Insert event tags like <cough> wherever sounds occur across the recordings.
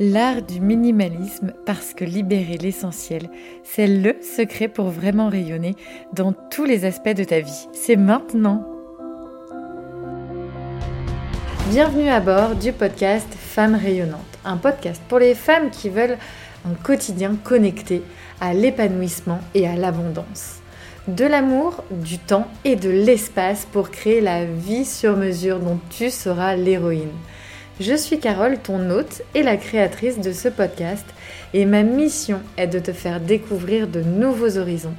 L'art du minimalisme parce que libérer l'essentiel, c'est le secret pour vraiment rayonner dans tous les aspects de ta vie. C'est maintenant. Bienvenue à bord du podcast Femmes rayonnantes, un podcast pour les femmes qui veulent un quotidien connecté à l'épanouissement et à l'abondance. De l'amour, du temps et de l'espace pour créer la vie sur mesure dont tu seras l'héroïne. Je suis Carole, ton hôte et la créatrice de ce podcast, et ma mission est de te faire découvrir de nouveaux horizons,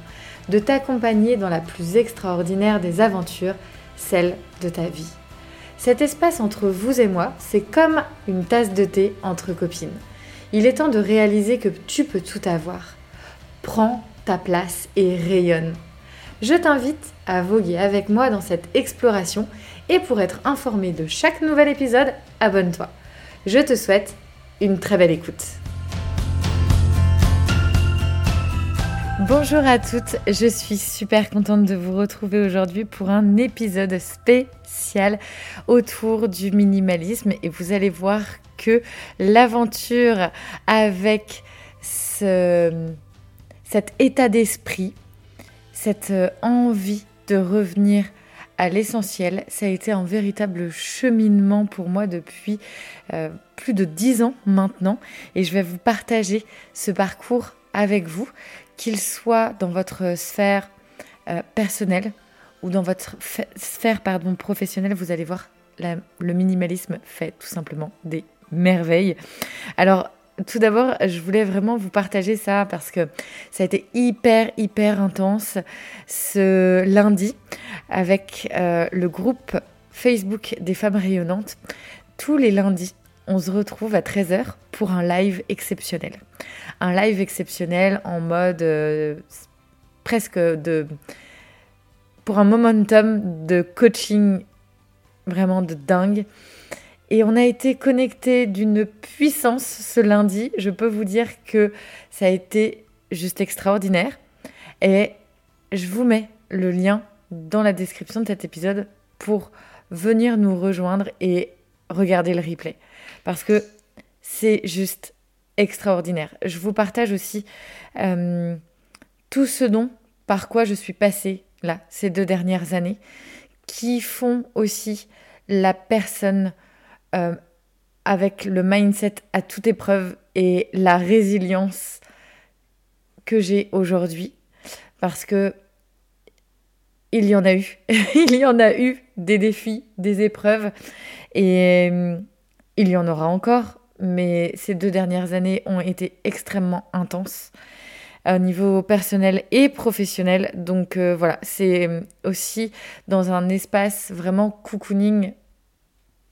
de t'accompagner dans la plus extraordinaire des aventures, celle de ta vie. Cet espace entre vous et moi, c'est comme une tasse de thé entre copines. Il est temps de réaliser que tu peux tout avoir. Prends ta place et rayonne. Je t'invite à voguer avec moi dans cette exploration et pour être informé de chaque nouvel épisode, abonne-toi. Je te souhaite une très belle écoute. Bonjour à toutes, je suis super contente de vous retrouver aujourd'hui pour un épisode spécial autour du minimalisme et vous allez voir que l'aventure avec ce, cet état d'esprit, cette envie de revenir à l'essentiel. Ça a été un véritable cheminement pour moi depuis euh, plus de dix ans maintenant et je vais vous partager ce parcours avec vous, qu'il soit dans votre sphère euh, personnelle ou dans votre sphère pardon, professionnelle, vous allez voir, le minimalisme fait tout simplement des merveilles. Alors, tout d'abord, je voulais vraiment vous partager ça parce que ça a été hyper, hyper intense ce lundi avec euh, le groupe Facebook des femmes rayonnantes. Tous les lundis, on se retrouve à 13h pour un live exceptionnel. Un live exceptionnel en mode euh, presque de... pour un momentum de coaching vraiment de dingue. Et on a été connecté d'une puissance ce lundi. Je peux vous dire que ça a été juste extraordinaire. Et je vous mets le lien dans la description de cet épisode pour venir nous rejoindre et regarder le replay. Parce que c'est juste extraordinaire. Je vous partage aussi euh, tout ce dont, par quoi je suis passée là, ces deux dernières années, qui font aussi la personne euh, avec le mindset à toute épreuve et la résilience que j'ai aujourd'hui. Parce que il y en a eu. <laughs> il y en a eu des défis, des épreuves. Et euh, il y en aura encore. Mais ces deux dernières années ont été extrêmement intenses au niveau personnel et professionnel. Donc euh, voilà, c'est aussi dans un espace vraiment cocooning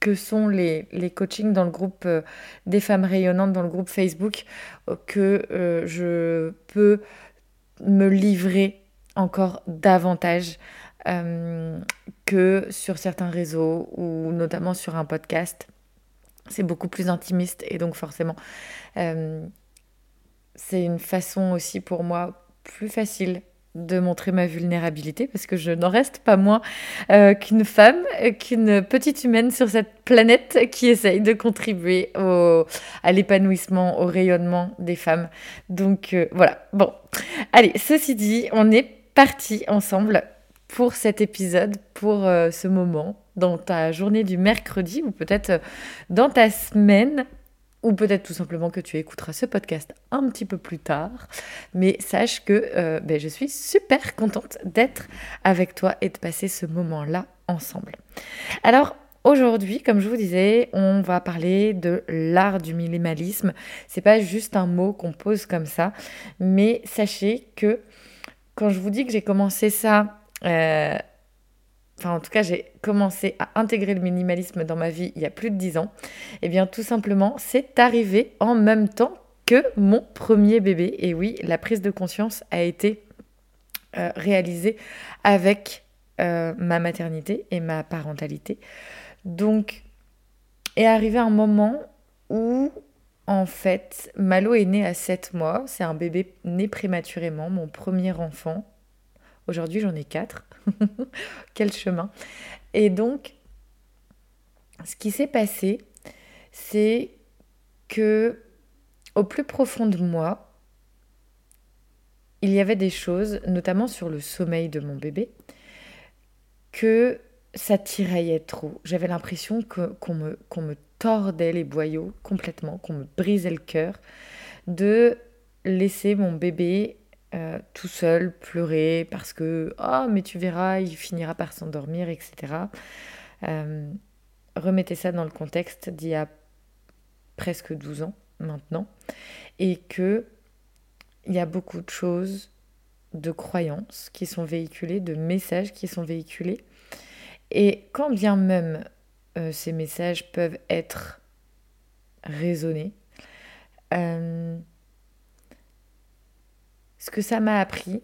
que sont les, les coachings dans le groupe euh, des femmes rayonnantes, dans le groupe Facebook, euh, que euh, je peux me livrer encore davantage que sur certains réseaux ou notamment sur un podcast. C'est beaucoup plus intimiste et donc forcément, c'est une façon aussi pour moi plus facile de montrer ma vulnérabilité parce que je n'en reste pas moins euh, qu'une femme, qu'une petite humaine sur cette planète qui essaye de contribuer au, à l'épanouissement, au rayonnement des femmes. Donc euh, voilà, bon. Allez, ceci dit, on est parti ensemble pour cet épisode, pour euh, ce moment, dans ta journée du mercredi ou peut-être dans ta semaine ou peut-être tout simplement que tu écouteras ce podcast un petit peu plus tard. Mais sache que euh, ben, je suis super contente d'être avec toi et de passer ce moment-là ensemble. Alors, Aujourd'hui, comme je vous disais, on va parler de l'art du minimalisme. C'est pas juste un mot qu'on pose comme ça, mais sachez que quand je vous dis que j'ai commencé ça euh, enfin en tout cas j'ai commencé à intégrer le minimalisme dans ma vie il y a plus de 10 ans, et eh bien tout simplement c'est arrivé en même temps que mon premier bébé. Et oui, la prise de conscience a été euh, réalisée avec euh, ma maternité et ma parentalité. Donc est arrivé un moment où en fait Malo est né à 7 mois, c'est un bébé né prématurément, mon premier enfant. Aujourd'hui j'en ai 4. <laughs> Quel chemin. Et donc, ce qui s'est passé, c'est que au plus profond de moi, il y avait des choses, notamment sur le sommeil de mon bébé, que ça tiraillait trop. J'avais l'impression qu'on me, qu'on me tordait les boyaux complètement, qu'on me brisait le cœur de laisser mon bébé euh, tout seul pleurer parce que oh mais tu verras il finira par s'endormir etc euh, remettez ça dans le contexte d'il y a presque 12 ans maintenant et que il y a beaucoup de choses de croyances qui sont véhiculées de messages qui sont véhiculés. Et quand bien même euh, ces messages peuvent être raisonnés, ce que ça m'a appris,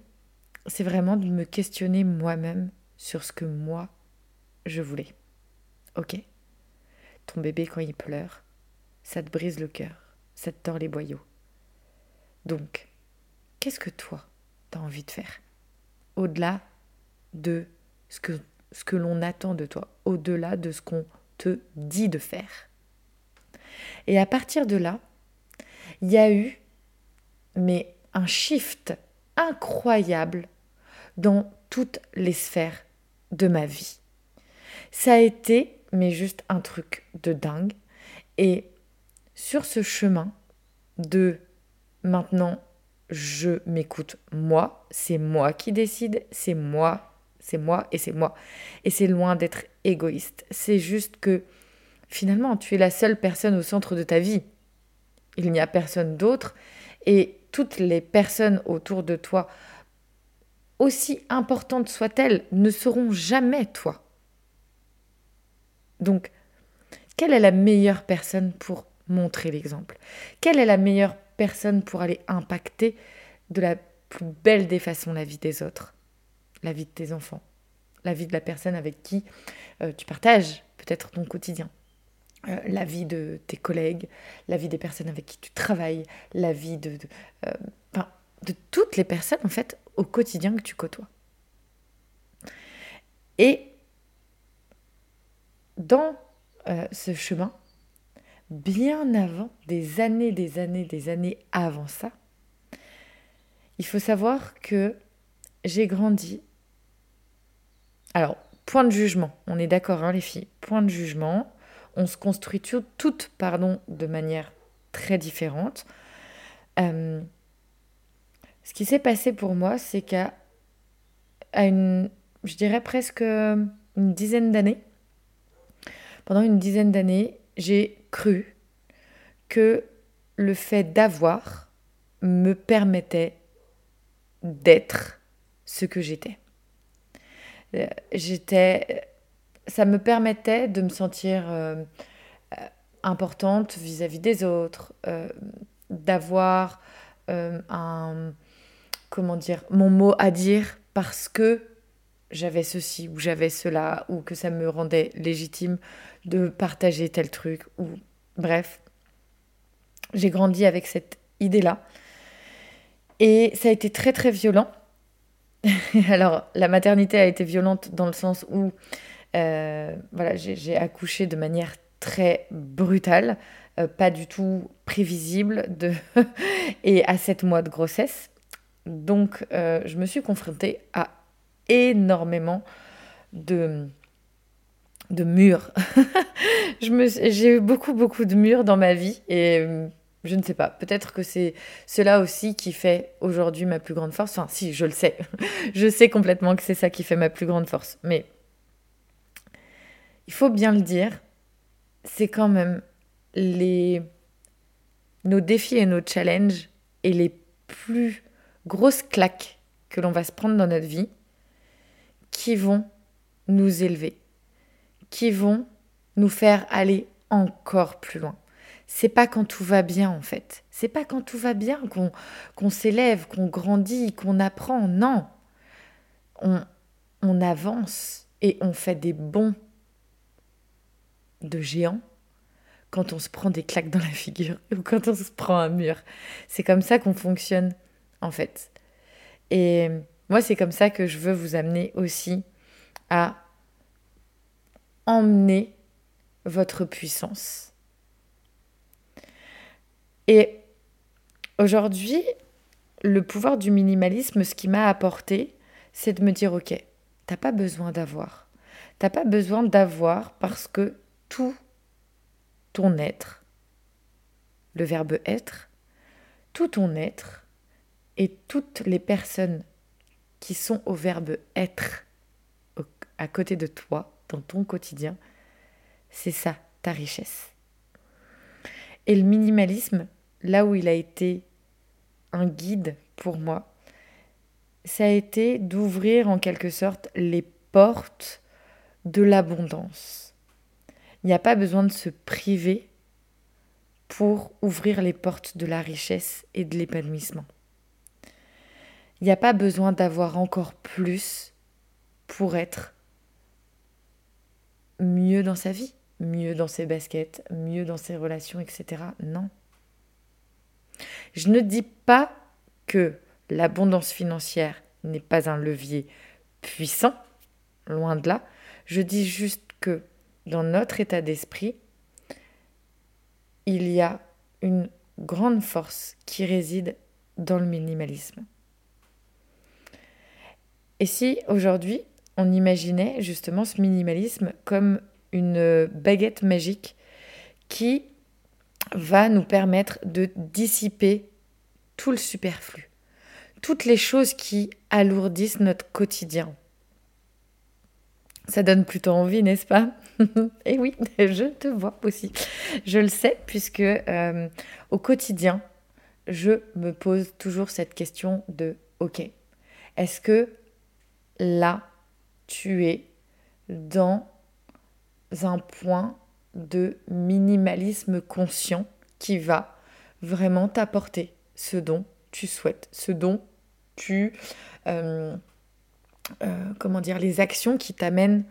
c'est vraiment de me questionner moi-même sur ce que moi, je voulais. Ok, ton bébé quand il pleure, ça te brise le cœur, ça te tord les boyaux. Donc, qu'est-ce que toi, tu as envie de faire? Au-delà de ce que ce que l'on attend de toi, au-delà de ce qu'on te dit de faire. Et à partir de là, il y a eu mais un shift incroyable dans toutes les sphères de ma vie. Ça a été mais juste un truc de dingue et sur ce chemin de maintenant je m'écoute moi, c'est moi qui décide, c'est moi c'est moi et c'est moi. Et c'est loin d'être égoïste. C'est juste que finalement, tu es la seule personne au centre de ta vie. Il n'y a personne d'autre. Et toutes les personnes autour de toi, aussi importantes soient-elles, ne seront jamais toi. Donc, quelle est la meilleure personne pour montrer l'exemple? Quelle est la meilleure personne pour aller impacter de la plus belle des façons la vie des autres? La vie de tes enfants, la vie de la personne avec qui euh, tu partages peut-être ton quotidien, euh, la vie de tes collègues, la vie des personnes avec qui tu travailles, la vie de, euh, toutes les personnes en fait au quotidien que tu côtoies. Et dans ce chemin, bien avant, des années, des années, des années avant ça, il faut savoir que j'ai grandi alors, point de jugement, on est d'accord, hein, les filles, point de jugement. On se construit toutes, pardon, de manière très différente. Euh, ce qui s'est passé pour moi, c'est qu'à une, je dirais presque une dizaine d'années, pendant une dizaine d'années, j'ai cru que le fait d'avoir me permettait d'être ce que j'étais. Euh, j'étais, ça me permettait de me sentir euh, euh, importante vis-à-vis des autres, d'avoir un, comment dire, mon mot à dire parce que j'avais ceci ou j'avais cela ou que ça me rendait légitime de partager tel truc ou bref. J'ai grandi avec cette idée-là. Et ça a été très très violent <laughs> Alors, la maternité a été violente dans le sens où euh, voilà, j'ai accouché de manière très brutale, euh, pas du tout prévisible, de <laughs> et à 7 mois de grossesse. Donc, euh, je me suis confrontée à énormément de, de murs. <laughs> J'ai eu beaucoup, beaucoup de murs dans ma vie et je ne sais pas. Peut-être que c'est cela aussi qui fait aujourd'hui ma plus grande force. Enfin, si, je le sais. <laughs> je sais complètement que c'est ça qui fait ma plus grande force. Mais il faut bien le dire, c'est quand même les nos défis et nos challenges et les plus grosses claques que l'on va se prendre dans notre vie qui vont nous élever, qui vont nous faire aller encore plus loin c'est pas quand tout va bien en fait. C'est pas quand tout va bien qu'on s'élève, qu'on grandit, qu'on apprend. Non. On, on avance et on fait des bons de géants quand on se prend des claques dans la figure <laughs> ou quand on se prend un mur. C'est comme ça qu'on fonctionne en fait. Et moi, c'est comme ça que je veux vous amener aussi à emmener votre puissance et aujourd'hui, le pouvoir du minimalisme, ce qui m'a apporté, c'est de me dire, ok, t'as pas besoin d'avoir. T'as pas besoin d'avoir parce que tout ton être, le verbe être, tout ton être et toutes les personnes qui sont au verbe être à côté de toi, dans ton quotidien, c'est ça, ta richesse. Et le minimalisme, là où il a été un guide pour moi, ça a été d'ouvrir en quelque sorte les portes de l'abondance. Il n'y a pas besoin de se priver pour ouvrir les portes de la richesse et de l'épanouissement. Il n'y a pas besoin d'avoir encore plus pour être mieux dans sa vie, mieux dans ses baskets, mieux dans ses relations, etc. Non. Je ne dis pas que l'abondance financière n'est pas un levier puissant, loin de là. Je dis juste que dans notre état d'esprit, il y a une grande force qui réside dans le minimalisme. Et si aujourd'hui on imaginait justement ce minimalisme comme une baguette magique qui va nous permettre de dissiper tout le superflu, toutes les choses qui alourdissent notre quotidien. Ça donne plutôt envie, n'est-ce pas? <laughs> Et oui, <laughs> je te vois aussi. Je le sais puisque euh, au quotidien, je me pose toujours cette question de OK, est-ce que là, tu es dans un point de minimalisme conscient qui va vraiment t'apporter ce dont tu souhaites, ce dont tu... Euh, euh, comment dire, les actions qui t'amènent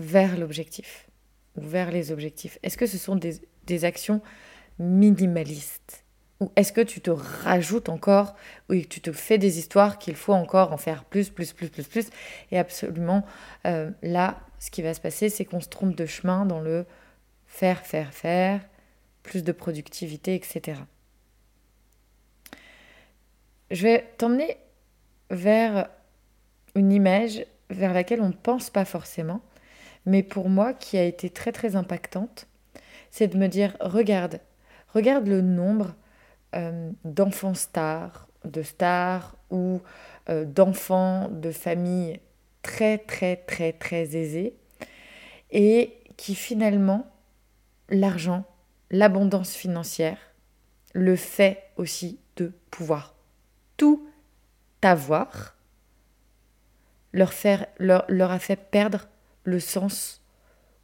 vers l'objectif ou vers les objectifs. Est-ce que ce sont des, actions minimalistes ou est-ce que tu te rajoutes encore, ou tu te fais des histoires qu'il faut encore en faire plus, plus, plus, plus, plus? Et absolument, euh, là, ce qui va se passer, c'est qu'on se trompe de chemin dans le faire, faire, faire, plus de productivité, etc. Je vais t'emmener vers une image vers laquelle on ne pense pas forcément, mais pour moi qui a été très très impactante, c'est de me dire, regarde, regarde le nombre euh, d'enfants stars, de stars ou euh, d'enfants de familles très très très très aisées et qui finalement, l'argent, l'abondance financière, le fait aussi de pouvoir tout avoir, leur, faire, leur, leur a fait perdre le sens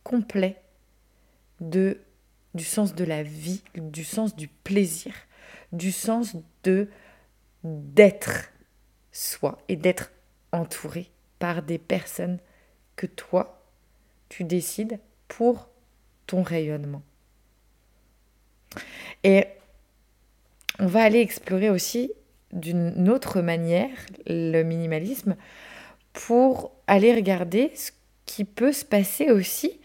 complet de, du sens de la vie, du sens du plaisir, du sens de d'être soi et d'être entouré par des personnes que toi, tu décides pour ton rayonnement. Et on va aller explorer aussi d'une autre manière le minimalisme pour aller regarder ce qui peut se passer aussi.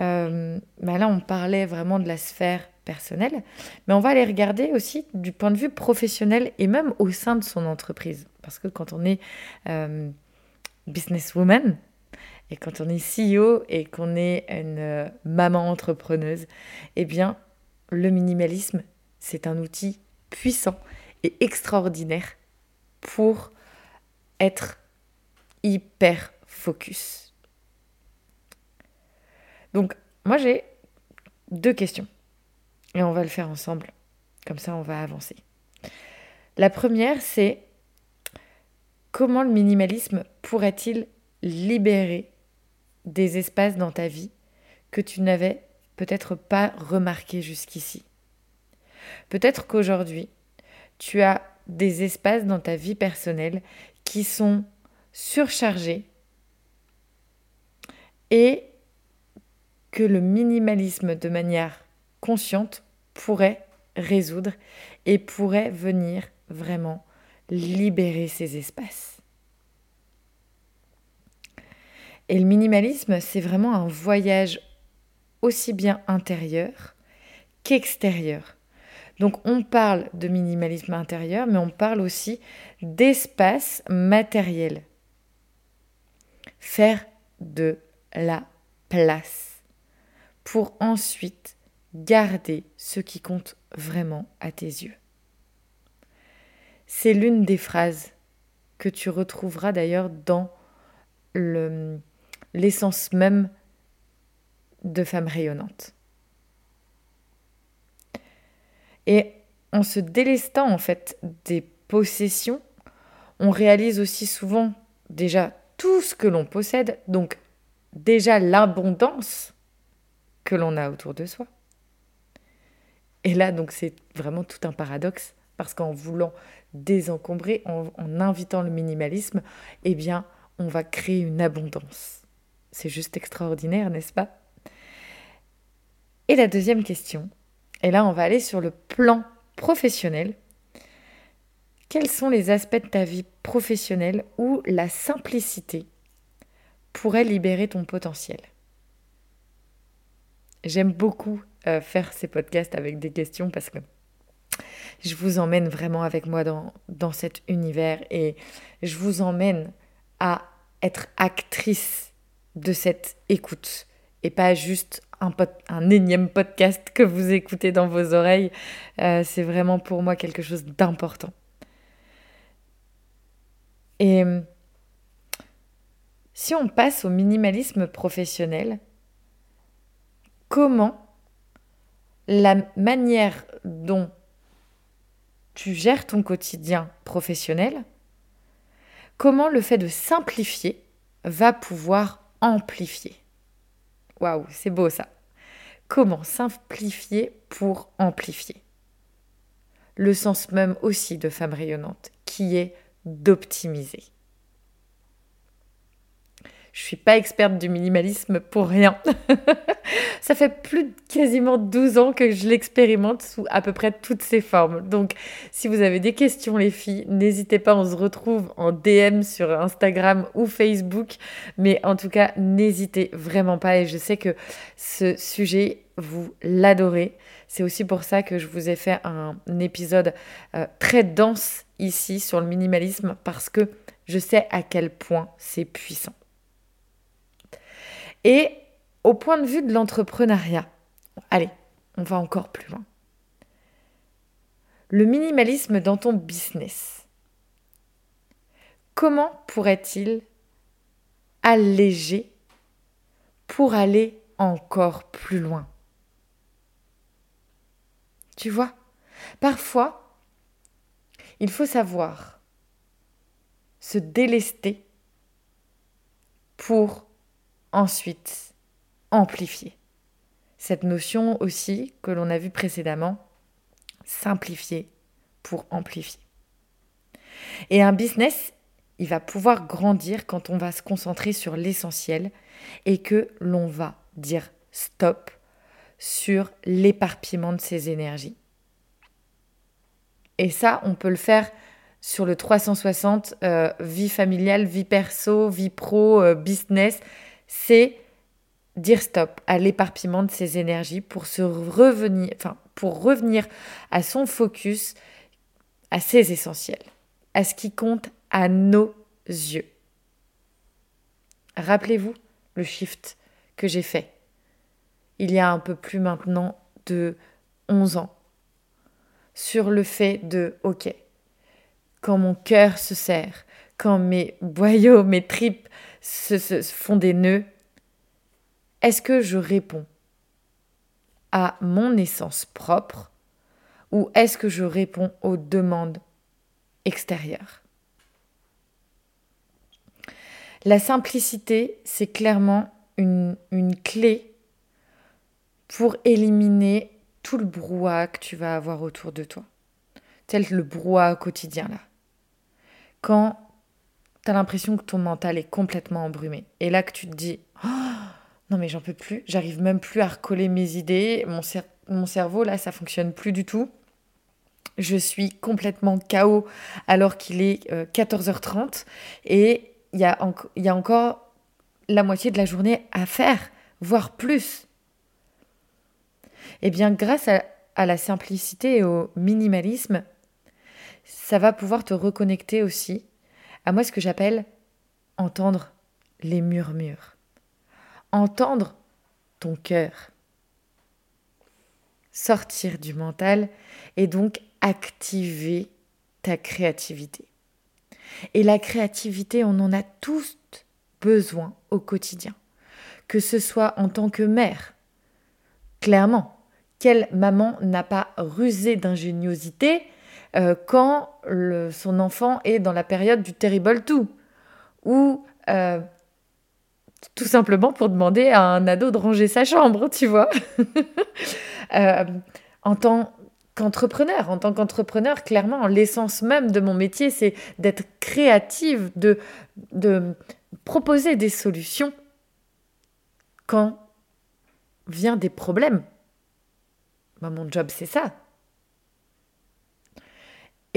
Euh, bah là, on parlait vraiment de la sphère personnel, mais on va aller regarder aussi du point de vue professionnel et même au sein de son entreprise. Parce que quand on est euh, businesswoman et quand on est CEO et qu'on est une euh, maman entrepreneuse, eh bien, le minimalisme, c'est un outil puissant et extraordinaire pour être hyper focus. Donc, moi, j'ai deux questions. Et on va le faire ensemble. Comme ça, on va avancer. La première, c'est comment le minimalisme pourrait-il libérer des espaces dans ta vie que tu n'avais peut-être pas remarqué jusqu'ici? Peut-être qu'aujourd'hui, tu as des espaces dans ta vie personnelle qui sont surchargés et que le minimalisme de manière consciente pourrait résoudre et pourrait venir vraiment libérer ces espaces. Et le minimalisme, c'est vraiment un voyage aussi bien intérieur qu'extérieur. Donc on parle de minimalisme intérieur, mais on parle aussi d'espace matériel. Faire de la place pour ensuite garder ce qui compte vraiment à tes yeux. C'est l'une des phrases que tu retrouveras d'ailleurs dans l'essence même de femme rayonnante. Et en se délestant en fait des possessions, on réalise aussi souvent déjà tout ce que l'on possède, donc déjà l'abondance que l'on a autour de soi. Et là, donc, c'est vraiment tout un paradoxe, parce qu'en voulant désencombrer, en, invitant le minimalisme, eh bien, on va créer une abondance. C'est juste extraordinaire, n'est-ce pas? Et la deuxième question, et là, on va aller sur le plan professionnel. Quels sont les aspects de ta vie professionnelle où la simplicité pourrait libérer ton potentiel? J'aime beaucoup euh, faire ces podcasts avec des questions parce que je vous emmène vraiment avec moi dans, dans cet univers et je vous emmène à être actrice de cette écoute et pas juste un, un énième podcast que vous écoutez dans vos oreilles. Euh, c'est vraiment pour moi quelque chose d'important. Et si on passe au minimalisme professionnel, comment la manière dont tu gères ton quotidien professionnel, comment le fait de simplifier va pouvoir amplifier. Waouh, c'est beau ça. Comment simplifier pour amplifier? Le sens même aussi de femme rayonnante, qui est d'optimiser. Je suis pas experte du minimalisme pour rien. <laughs> Ça fait plus de quasiment 12 ans que je l'expérimente sous à peu près toutes ses formes. Donc, si vous avez des questions, les filles, n'hésitez pas, on se retrouve en DM sur Instagram ou Facebook. Mais en tout cas, n'hésitez vraiment pas. Et je sais que ce sujet, vous l'adorez. C'est aussi pour ça que je vous ai fait un épisode euh, très dense ici sur le minimalisme parce que je sais à quel point c'est puissant. Et au point de vue de l'entrepreneuriat, allez, on va encore plus loin. Le minimalisme dans ton business, comment pourrait-il alléger pour aller encore plus loin? Tu vois, parfois, il faut savoir se délester pour ensuite amplifier. Cette notion aussi que l'on a vue précédemment, simplifier pour amplifier. Et un business, il va pouvoir grandir quand on va se concentrer sur l'essentiel et que l'on va dire stop sur l'éparpillement de ses énergies. Et ça, on peut le faire sur le 360, euh, vie familiale, vie perso, vie pro, euh, business c'est dire stop à l'éparpillement de ses énergies pour se revenir, revenir à son focus, à ses essentiels, à ce qui compte à nos yeux. Rappelez-vous le shift que j'ai fait il y a un peu plus maintenant de 11 ans sur le fait de OK, quand mon cœur se serre, quand mes boyaux, mes tripes se, font des nœuds, est-ce que je réponds à mon essence propre ou est-ce que je réponds aux demandes extérieures? La simplicité, c'est clairement une, une clé pour éliminer tout le brouhaha que tu vas avoir autour de toi, tel le brouhaha quotidien là. Quand tu as l'impression que ton mental est complètement embrumé. Et là que tu te dis, oh, non mais j'en peux plus, j'arrive même plus à recoller mes idées, mon, cerveau là ça fonctionne plus du tout. Je suis complètement KO alors qu'il est 14h30 euh, et il y, a encore la moitié de la journée à faire, voire plus. Eh bien grâce à la simplicité et au minimalisme, ça va pouvoir te reconnecter aussi à moi ce que j'appelle entendre les murmures, entendre ton cœur, sortir du mental et donc activer ta créativité. Et la créativité, on en a tous besoin au quotidien, que ce soit en tant que mère. Clairement, quelle maman n'a pas rusé d'ingéniosité euh, quand son enfant est dans la période du terrible tout Ou euh, tout simplement pour demander à un ado de ranger sa chambre, tu vois <laughs> euh, En tant qu'entrepreneur, en tant qu'entrepreneur, clairement, l'essence même de mon métier, c'est d'être créative, de, proposer des solutions quand vient des problèmes. Bah, mon job, c'est ça.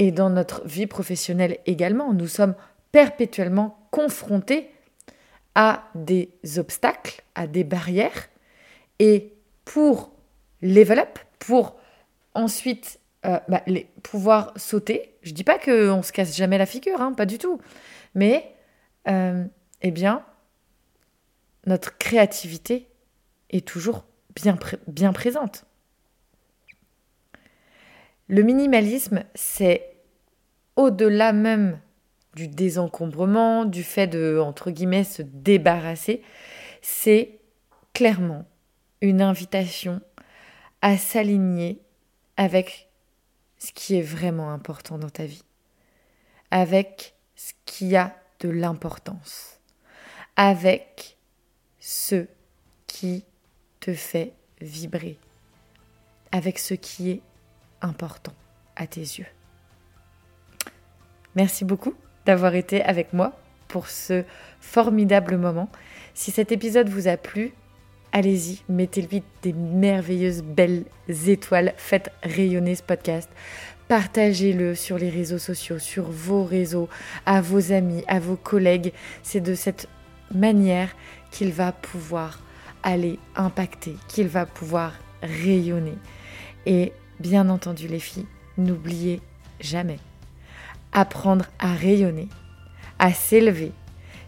Et dans notre vie professionnelle également, nous sommes perpétuellement confrontés à des obstacles, à des barrières. Et pour level up, pour ensuite euh, bah, pouvoir sauter, je dis pas qu'on se casse jamais la figure, hein, pas du tout. Mais, euh, eh bien, notre créativité est toujours bien, bien présente. Le minimalisme, c'est au-delà même du désencombrement, du fait de, entre guillemets, se débarrasser, c'est clairement une invitation à s'aligner avec ce qui est vraiment important dans ta vie, avec ce qui a de l'importance, avec ce qui te fait vibrer, avec ce qui est important à tes yeux. Merci beaucoup d'avoir été avec moi pour ce formidable moment. Si cet épisode vous a plu, allez-y, mettez-lui des merveilleuses belles étoiles, faites rayonner ce podcast, partagez-le sur les réseaux sociaux, sur vos réseaux, à vos amis, à vos collègues. C'est de cette manière qu'il va pouvoir aller impacter, qu'il va pouvoir rayonner. Et Bien entendu les filles, n'oubliez jamais. Apprendre à rayonner, à s'élever,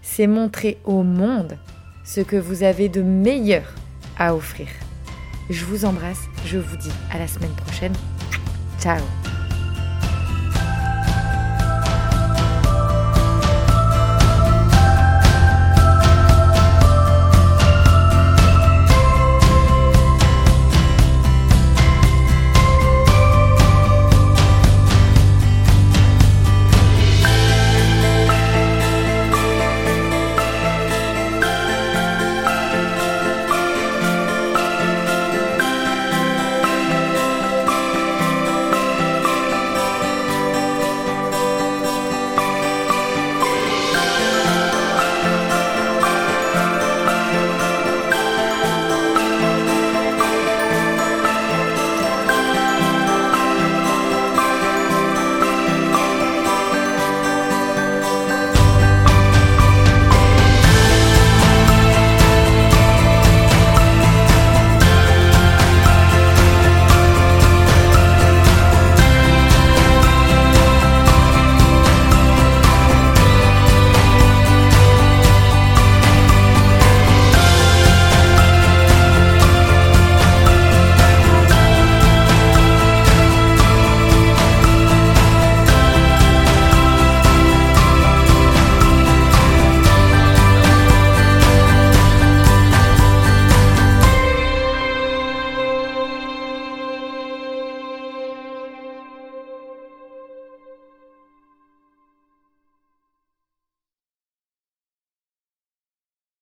c'est montrer au monde ce que vous avez de meilleur à offrir. Je vous embrasse, je vous dis à la semaine prochaine. Ciao